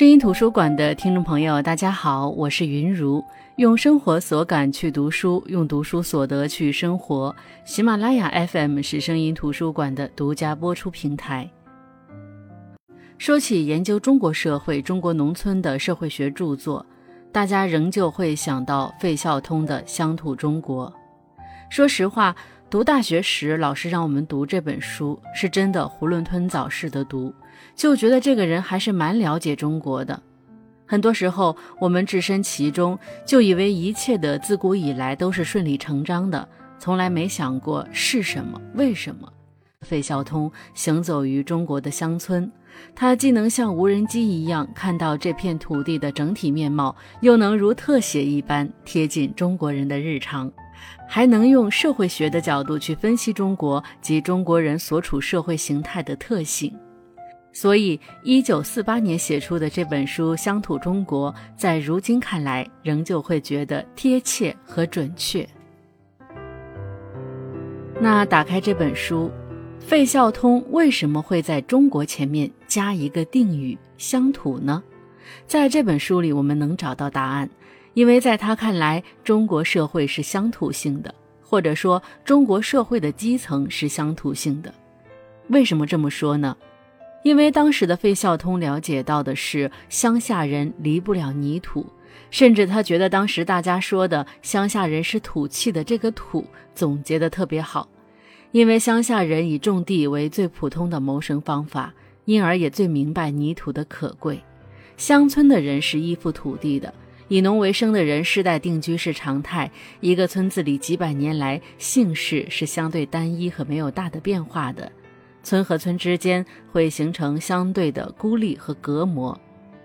声音图书馆的听众朋友，大家好，我是云如，用生活所感去读书，用读书所得去生活。喜马拉雅 FM 是声音图书馆的独家播出平台。说起研究中国社会、中国农村的社会学著作，大家仍旧会想到费孝通的《乡土中国》。说实话，读大学时老师让我们读这本书，是真的囫囵吞枣似的读。就觉得这个人还是蛮了解中国的。很多时候，我们置身其中，就以为一切的自古以来都是顺理成章的，从来没想过是什么、为什么。费孝通行走于中国的乡村，他既能像无人机一样看到这片土地的整体面貌，又能如特写一般贴近中国人的日常，还能用社会学的角度去分析中国及中国人所处社会形态的特性。所以，一九四八年写出的这本书《乡土中国》，在如今看来，仍旧会觉得贴切和准确。那打开这本书，费孝通为什么会在中国前面加一个定语“乡土”呢？在这本书里，我们能找到答案，因为在他看来，中国社会是乡土性的，或者说，中国社会的基层是乡土性的。为什么这么说呢？因为当时的费孝通了解到的是乡下人离不了泥土，甚至他觉得当时大家说的乡下人是土气的这个“土”总结的特别好。因为乡下人以种地为最普通的谋生方法，因而也最明白泥土的可贵。乡村的人是依附土地的，以农为生的人世代定居是常态。一个村子里几百年来姓氏是相对单一和没有大的变化的。村和村之间会形成相对的孤立和隔膜，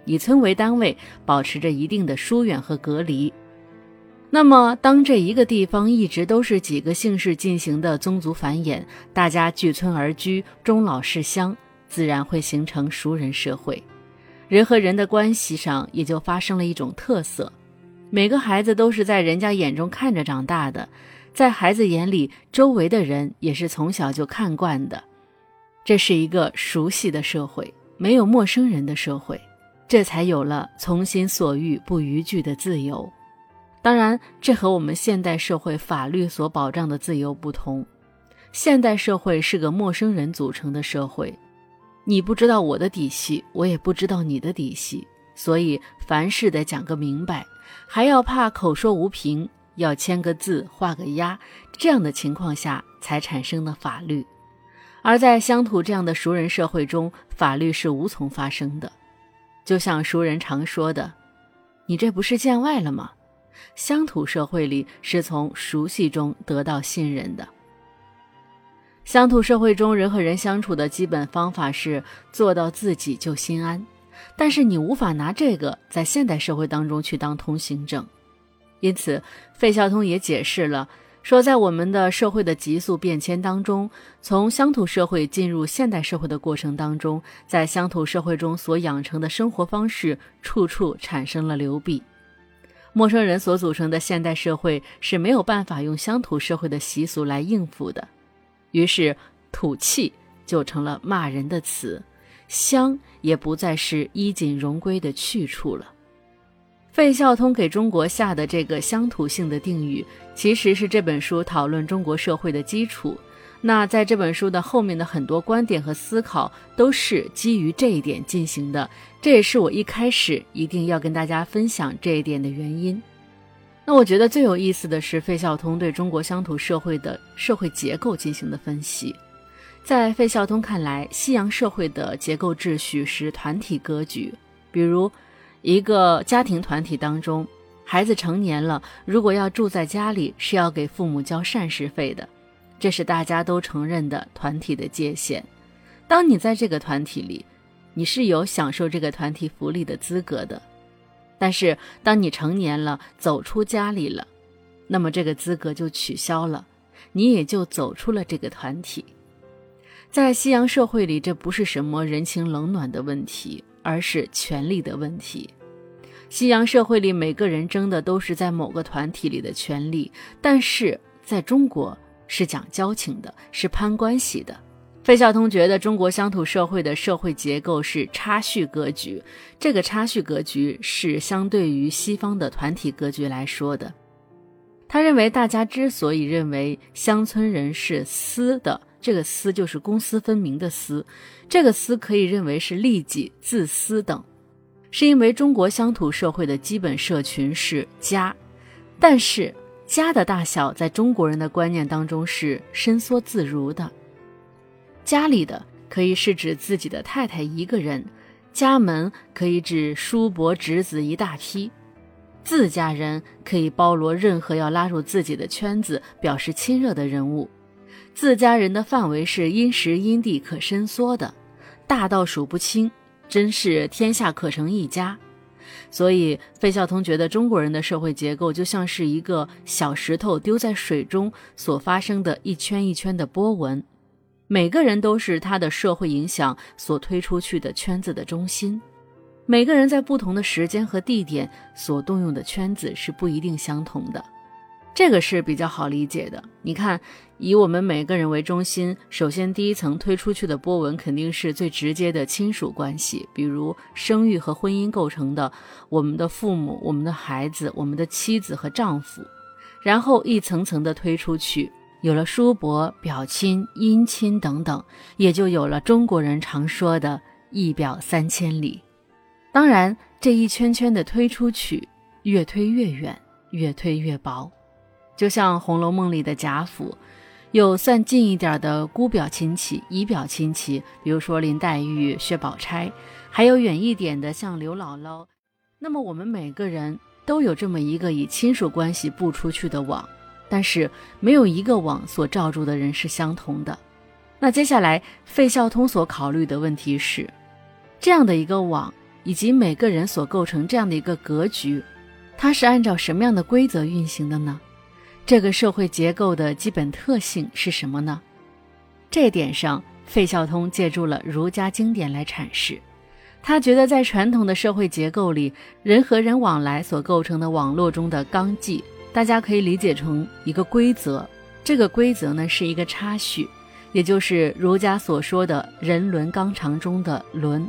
以村为单位，保持着一定的疏远和隔离。那么，当这一个地方一直都是几个姓氏进行的宗族繁衍，大家聚村而居，终老是乡，自然会形成熟人社会。人和人的关系上也就发生了一种特色：每个孩子都是在人家眼中看着长大的，在孩子眼里，周围的人也是从小就看惯的。这是一个熟悉的社会，没有陌生人的社会，这才有了从心所欲不逾矩的自由。当然，这和我们现代社会法律所保障的自由不同。现代社会是个陌生人组成的社会，你不知道我的底细，我也不知道你的底细，所以凡事得讲个明白，还要怕口说无凭，要签个字画个押，这样的情况下才产生的法律。而在乡土这样的熟人社会中，法律是无从发生的。就像熟人常说的：“你这不是见外了吗？”乡土社会里是从熟悉中得到信任的。乡土社会中，人和人相处的基本方法是做到自己就心安，但是你无法拿这个在现代社会当中去当通行证。因此，费孝通也解释了。说，在我们的社会的急速变迁当中，从乡土社会进入现代社会的过程当中，在乡土社会中所养成的生活方式，处处产生了流弊。陌生人所组成的现代社会是没有办法用乡土社会的习俗来应付的，于是“土气”就成了骂人的词，“乡”也不再是衣锦荣归的去处了。费孝通给中国下的这个乡土性的定语，其实是这本书讨论中国社会的基础。那在这本书的后面的很多观点和思考，都是基于这一点进行的。这也是我一开始一定要跟大家分享这一点的原因。那我觉得最有意思的是费孝通对中国乡土社会的社会结构进行的分析。在费孝通看来，西洋社会的结构秩序是团体格局，比如。一个家庭团体当中，孩子成年了，如果要住在家里，是要给父母交膳食费的，这是大家都承认的团体的界限。当你在这个团体里，你是有享受这个团体福利的资格的。但是，当你成年了，走出家里了，那么这个资格就取消了，你也就走出了这个团体。在西洋社会里，这不是什么人情冷暖的问题。而是权力的问题。西洋社会里，每个人争的都是在某个团体里的权利，但是在中国是讲交情的，是攀关系的。费孝通觉得中国乡土社会的社会结构是差序格局，这个差序格局是相对于西方的团体格局来说的。他认为，大家之所以认为乡村人是私的，这个私就是公私分明的私，这个私可以认为是利己、自私等，是因为中国乡土社会的基本社群是家，但是家的大小在中国人的观念当中是伸缩自如的。家里的可以是指自己的太太一个人，家门可以指叔伯侄子一大批，自家人可以包罗任何要拉入自己的圈子、表示亲热的人物。自家人的范围是因时因地可伸缩的，大到数不清，真是天下可成一家。所以费孝通觉得中国人的社会结构就像是一个小石头丢在水中所发生的一圈一圈的波纹。每个人都是他的社会影响所推出去的圈子的中心，每个人在不同的时间和地点所动用的圈子是不一定相同的，这个是比较好理解的。你看，以我们每个人为中心，首先第一层推出去的波纹肯定是最直接的亲属关系，比如生育和婚姻构成的我们的父母、我们的孩子、我们的妻子和丈夫，然后一层层的推出去。有了叔伯、表亲、姻亲等等，也就有了中国人常说的“一表三千里”。当然，这一圈圈的推出去，越推越远，越推越薄。就像《红楼梦》里的贾府，有算近一点的姑表亲戚、姨表亲戚，比如说林黛玉、薛宝钗；还有远一点的，像刘姥姥。那么，我们每个人都有这么一个以亲属关系布出去的网。但是没有一个网所罩住的人是相同的。那接下来费孝通所考虑的问题是，这样的一个网以及每个人所构成这样的一个格局，它是按照什么样的规则运行的呢？这个社会结构的基本特性是什么呢？这点上，费孝通借助了儒家经典来阐释。他觉得在传统的社会结构里，人和人往来所构成的网络中的纲纪。大家可以理解成一个规则，这个规则呢是一个插序，也就是儒家所说的人伦纲常中的伦。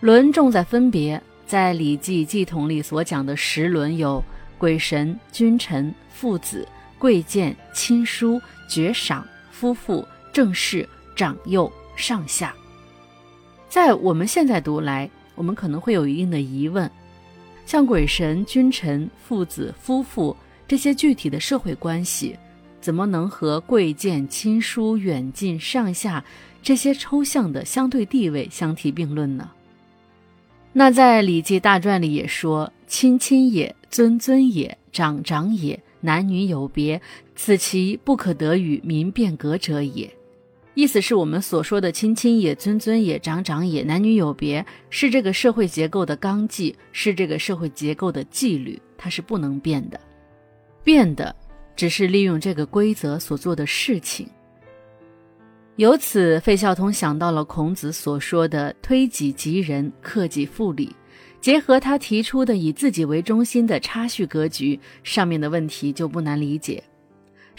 伦重在分别，在《礼记·祭统》里所讲的十伦有鬼神、君臣、父子、贵贱、亲疏、爵赏、夫妇、正室、长幼、上下。在我们现在读来，我们可能会有一定的疑问。像鬼神、君臣、父子、夫妇这些具体的社会关系，怎么能和贵贱、亲疏、远近、上下这些抽象的相对地位相提并论呢？那在《礼记大传》里也说：“亲亲也，尊尊也，长长也，男女有别，此其不可得与民变革者也。”意思是我们所说的亲亲也、尊尊也、长长也、男女有别，是这个社会结构的纲纪，是这个社会结构的纪律，它是不能变的。变的只是利用这个规则所做的事情。由此，费孝通想到了孔子所说的“推己及人，克己复礼”，结合他提出的以自己为中心的差序格局，上面的问题就不难理解。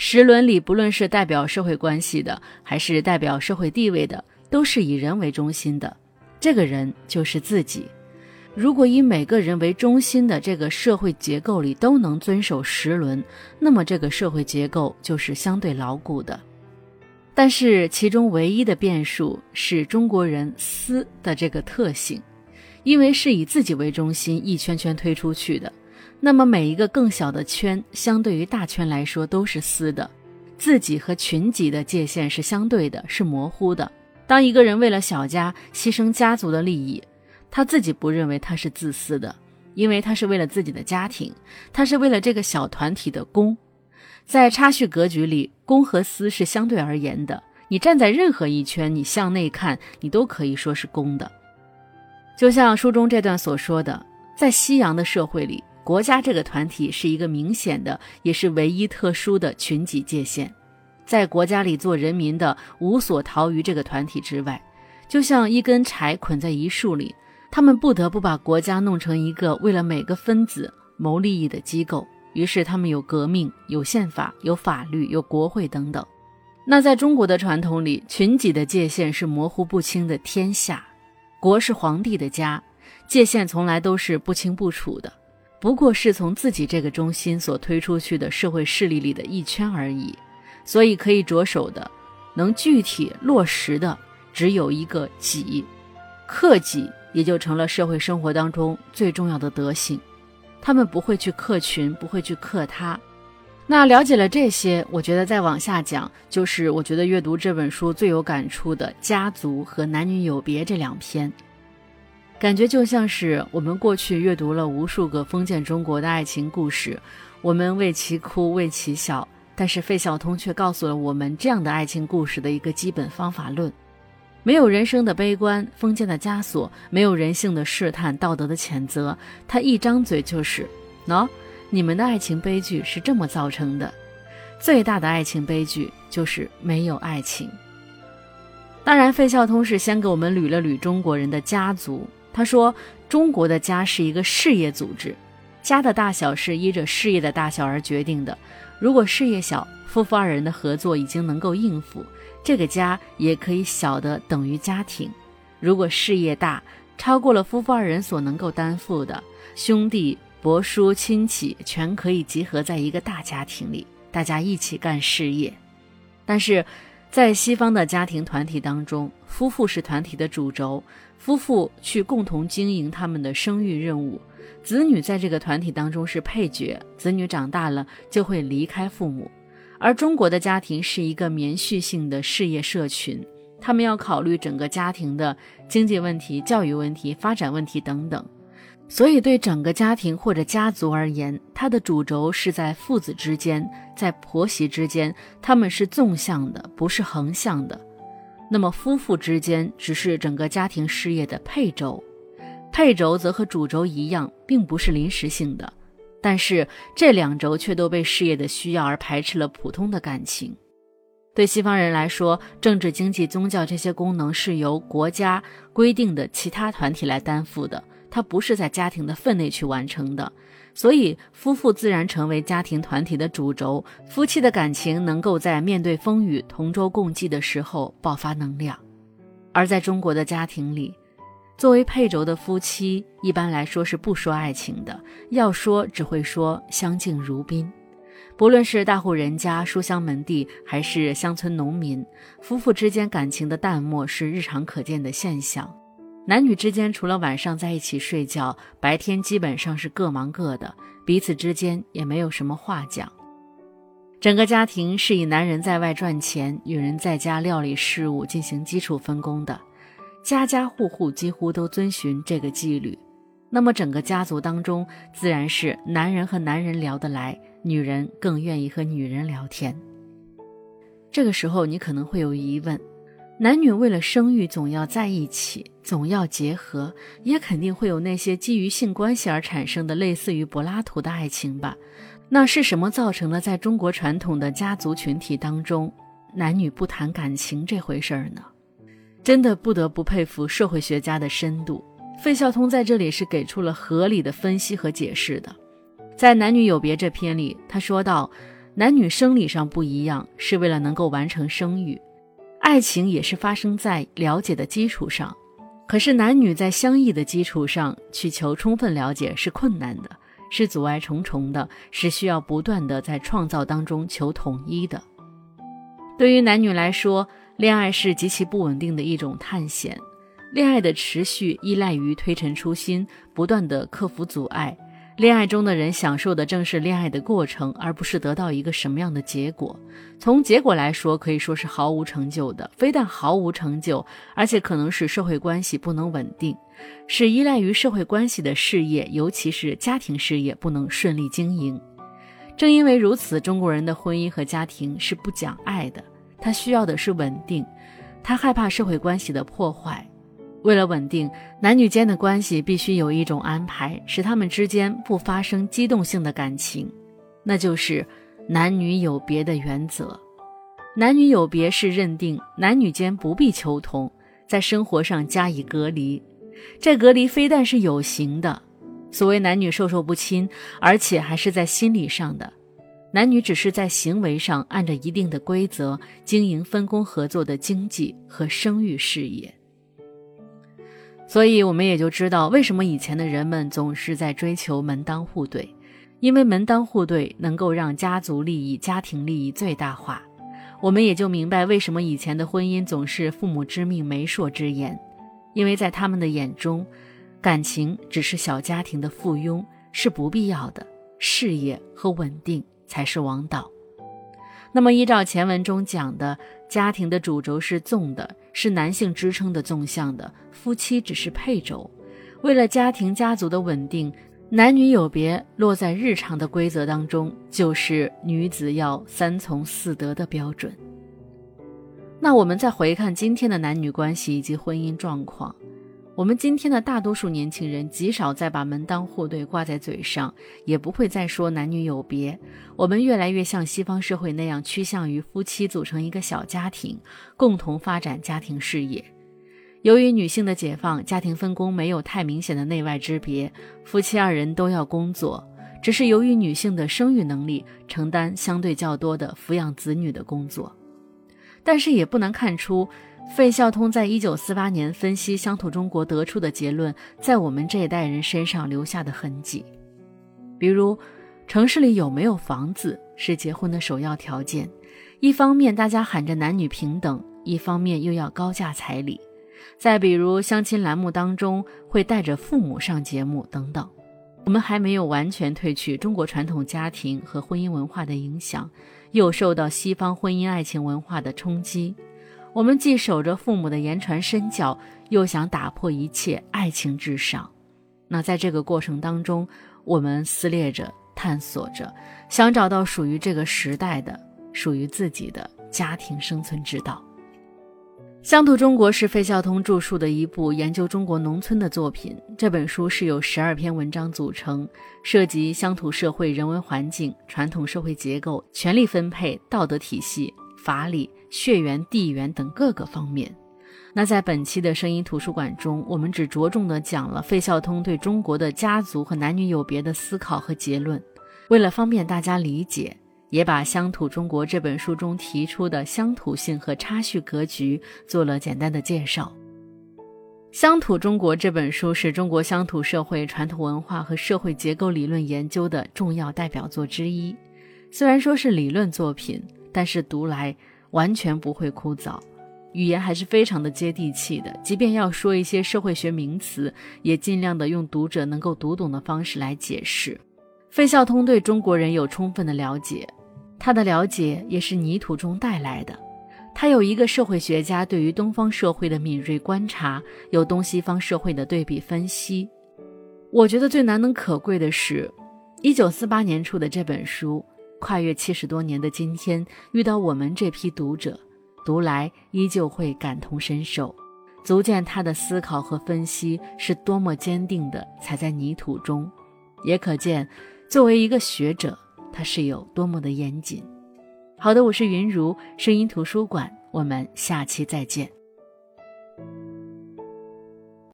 十伦里，不论是代表社会关系的，还是代表社会地位的，都是以人为中心的。这个人就是自己。如果以每个人为中心的这个社会结构里都能遵守十伦，那么这个社会结构就是相对牢固的。但是其中唯一的变数是中国人私的这个特性，因为是以自己为中心，一圈圈推出去的。那么每一个更小的圈，相对于大圈来说都是私的，自己和群己的界限是相对的，是模糊的。当一个人为了小家牺牲家族的利益，他自己不认为他是自私的，因为他是为了自己的家庭，他是为了这个小团体的公。在差序格局里，公和私是相对而言的。你站在任何一圈，你向内看，你都可以说是公的。就像书中这段所说的，在西洋的社会里。国家这个团体是一个明显的，也是唯一特殊的群体界限，在国家里做人民的无所逃于这个团体之外，就像一根柴捆在一树里，他们不得不把国家弄成一个为了每个分子谋利益的机构。于是他们有革命，有宪法，有法律，有国会等等。那在中国的传统里，群己的界限是模糊不清的天下，国是皇帝的家，界限从来都是不清不楚的，不过是从自己这个中心所推出去的社会势力里的一圈而已。所以可以着手的，能具体落实的，只有一个己，克己也就成了社会生活当中最重要的德行。他们不会去克群，不会去克他。那了解了这些，我觉得再往下讲，就是我觉得阅读这本书最有感触的家族和男女有别这两篇，感觉就像是我们过去阅读了无数个封建中国的爱情故事，我们为其哭，为其笑，但是费孝通却告诉了我们这样的爱情故事的一个基本方法论：没有人生的悲观，封建的枷锁，没有人性的试探，道德的谴责，他一张嘴就是喏。你们的爱情悲剧是这么造成的，最大的爱情悲剧就是没有爱情。当然，费孝通是先给我们捋了捋中国人的家族。他说，中国的家是一个事业组织，家的大小是依着事业的大小而决定的。如果事业小，夫妇二人的合作已经能够应付，这个家也可以小的等于家庭；如果事业大，超过了夫妇二人所能够担负的，兄弟。伯叔亲戚全可以集合在一个大家庭里，大家一起干事业。但是，在西方的家庭团体当中，夫妇是团体的主轴，夫妇去共同经营他们的生育任务，子女在这个团体当中是配角。子女长大了就会离开父母，而中国的家庭是一个绵续性的事业社群，他们要考虑整个家庭的经济问题、教育问题、发展问题等等。所以，对整个家庭或者家族而言，它的主轴是在父子之间，在婆媳之间，他们是纵向的，不是横向的。那么，夫妇之间只是整个家庭事业的配轴，配轴则和主轴一样，并不是临时性的。但是，这两轴却都被事业的需要而排斥了普通的感情。对西方人来说，政治、经济、宗教这些功能是由国家规定的其他团体来担负的。它不是在家庭的分内去完成的，所以夫妇自然成为家庭团体的主轴。夫妻的感情能够在面对风雨、同舟共济的时候爆发能量。而在中国的家庭里，作为配轴的夫妻，一般来说是不说爱情的，要说只会说相敬如宾。不论是大户人家、书香门第，还是乡村农民，夫妇之间感情的淡漠是日常可见的现象。男女之间除了晚上在一起睡觉，白天基本上是各忙各的，彼此之间也没有什么话讲。整个家庭是以男人在外赚钱，女人在家料理事务进行基础分工的，家家户户几乎都遵循这个纪律。那么整个家族当中，自然是男人和男人聊得来，女人更愿意和女人聊天。这个时候你可能会有疑问。男女为了生育，总要在一起，总要结合，也肯定会有那些基于性关系而产生的类似于柏拉图的爱情吧？那是什么造成了在中国传统的家族群体当中，男女不谈感情这回事儿呢？真的不得不佩服社会学家的深度。费孝通在这里是给出了合理的分析和解释的。在《男女有别》这篇里，他说到，男女生理上不一样，是为了能够完成生育。爱情也是发生在了解的基础上，可是男女在相异的基础上去求充分了解是困难的，是阻碍重重的，是需要不断的在创造当中求统一的。对于男女来说，恋爱是极其不稳定的一种探险，恋爱的持续依赖于推陈出新，不断的克服阻碍。恋爱中的人享受的正是恋爱的过程，而不是得到一个什么样的结果。从结果来说，可以说是毫无成就的。非但毫无成就，而且可能使社会关系不能稳定，使依赖于社会关系的事业，尤其是家庭事业不能顺利经营。正因为如此，中国人的婚姻和家庭是不讲爱的，他需要的是稳定，他害怕社会关系的破坏。为了稳定男女间的关系，必须有一种安排，使他们之间不发生机动性的感情，那就是男女有别的原则。男女有别是认定男女间不必求同，在生活上加以隔离。这隔离非但是有形的，所谓男女授受不亲，而且还是在心理上的。男女只是在行为上按着一定的规则经营分工合作的经济和生育事业。所以，我们也就知道为什么以前的人们总是在追求门当户对，因为门当户对能够让家族利益、家庭利益最大化。我们也就明白为什么以前的婚姻总是父母之命、媒妁之言，因为在他们的眼中，感情只是小家庭的附庸，是不必要的，事业和稳定才是王道。那么，依照前文中讲的，家庭的主轴是纵的，是男性支撑的纵向的，夫妻只是配轴。为了家庭家族的稳定。男女有别落在日常的规则当中，就是女子要三从四德的标准。那我们再回看今天的男女关系以及婚姻状况，我们今天的大多数年轻人极少再把门当户对挂在嘴上，也不会再说男女有别。我们越来越像西方社会那样，趋向于夫妻组成一个小家庭，共同发展家庭事业。由于女性的解放，家庭分工没有太明显的内外之别，夫妻二人都要工作，只是由于女性的生育能力承担相对较多的抚养子女的工作。但是也不难看出，费孝通在一九四八年分析乡土中国得出的结论，在我们这一代人身上留下的痕迹。比如，城市里有没有房子是结婚的首要条件，一方面大家喊着男女平等，一方面又要高价彩礼。再比如相亲栏目当中会带着父母上节目等等，我们还没有完全褪去中国传统家庭和婚姻文化的影响，又受到西方婚姻爱情文化的冲击。我们既守着父母的言传身教，又想打破一切爱情至上。那在这个过程当中，我们撕裂着、探索着，想找到属于这个时代的、属于自己的家庭生存之道。《乡土中国》是费孝通著述的一部研究中国农村的作品。这本书是由十二篇文章组成，涉及乡土社会人文环境、传统社会结构、权力分配、道德体系、法理、血缘、地缘等各个方面。那在本期的声音图书馆中，我们只着重的讲了费孝通对中国的家族和男女有别的思考和结论。为了方便大家理解。也把《乡土中国》这本书中提出的乡土性和差序格局做了简单的介绍。《乡土中国》这本书是中国乡土社会传统文化和社会结构理论研究的重要代表作之一。虽然说是理论作品，但是读来完全不会枯燥，语言还是非常的接地气的。即便要说一些社会学名词，也尽量的用读者能够读懂的方式来解释。费孝通对中国人有充分的了解。他的了解也是泥土中带来的，他有一个社会学家对于东方社会的敏锐观察，有东西方社会的对比分析。我觉得最难能可贵的是，一九四八年出的这本书，跨越七十多年的今天，遇到我们这批读者，读来依旧会感同身受，足见他的思考和分析是多么坚定的踩在泥土中，也可见，作为一个学者。他是有多么的严谨。好的，我是云如声音图书馆，我们下期再见。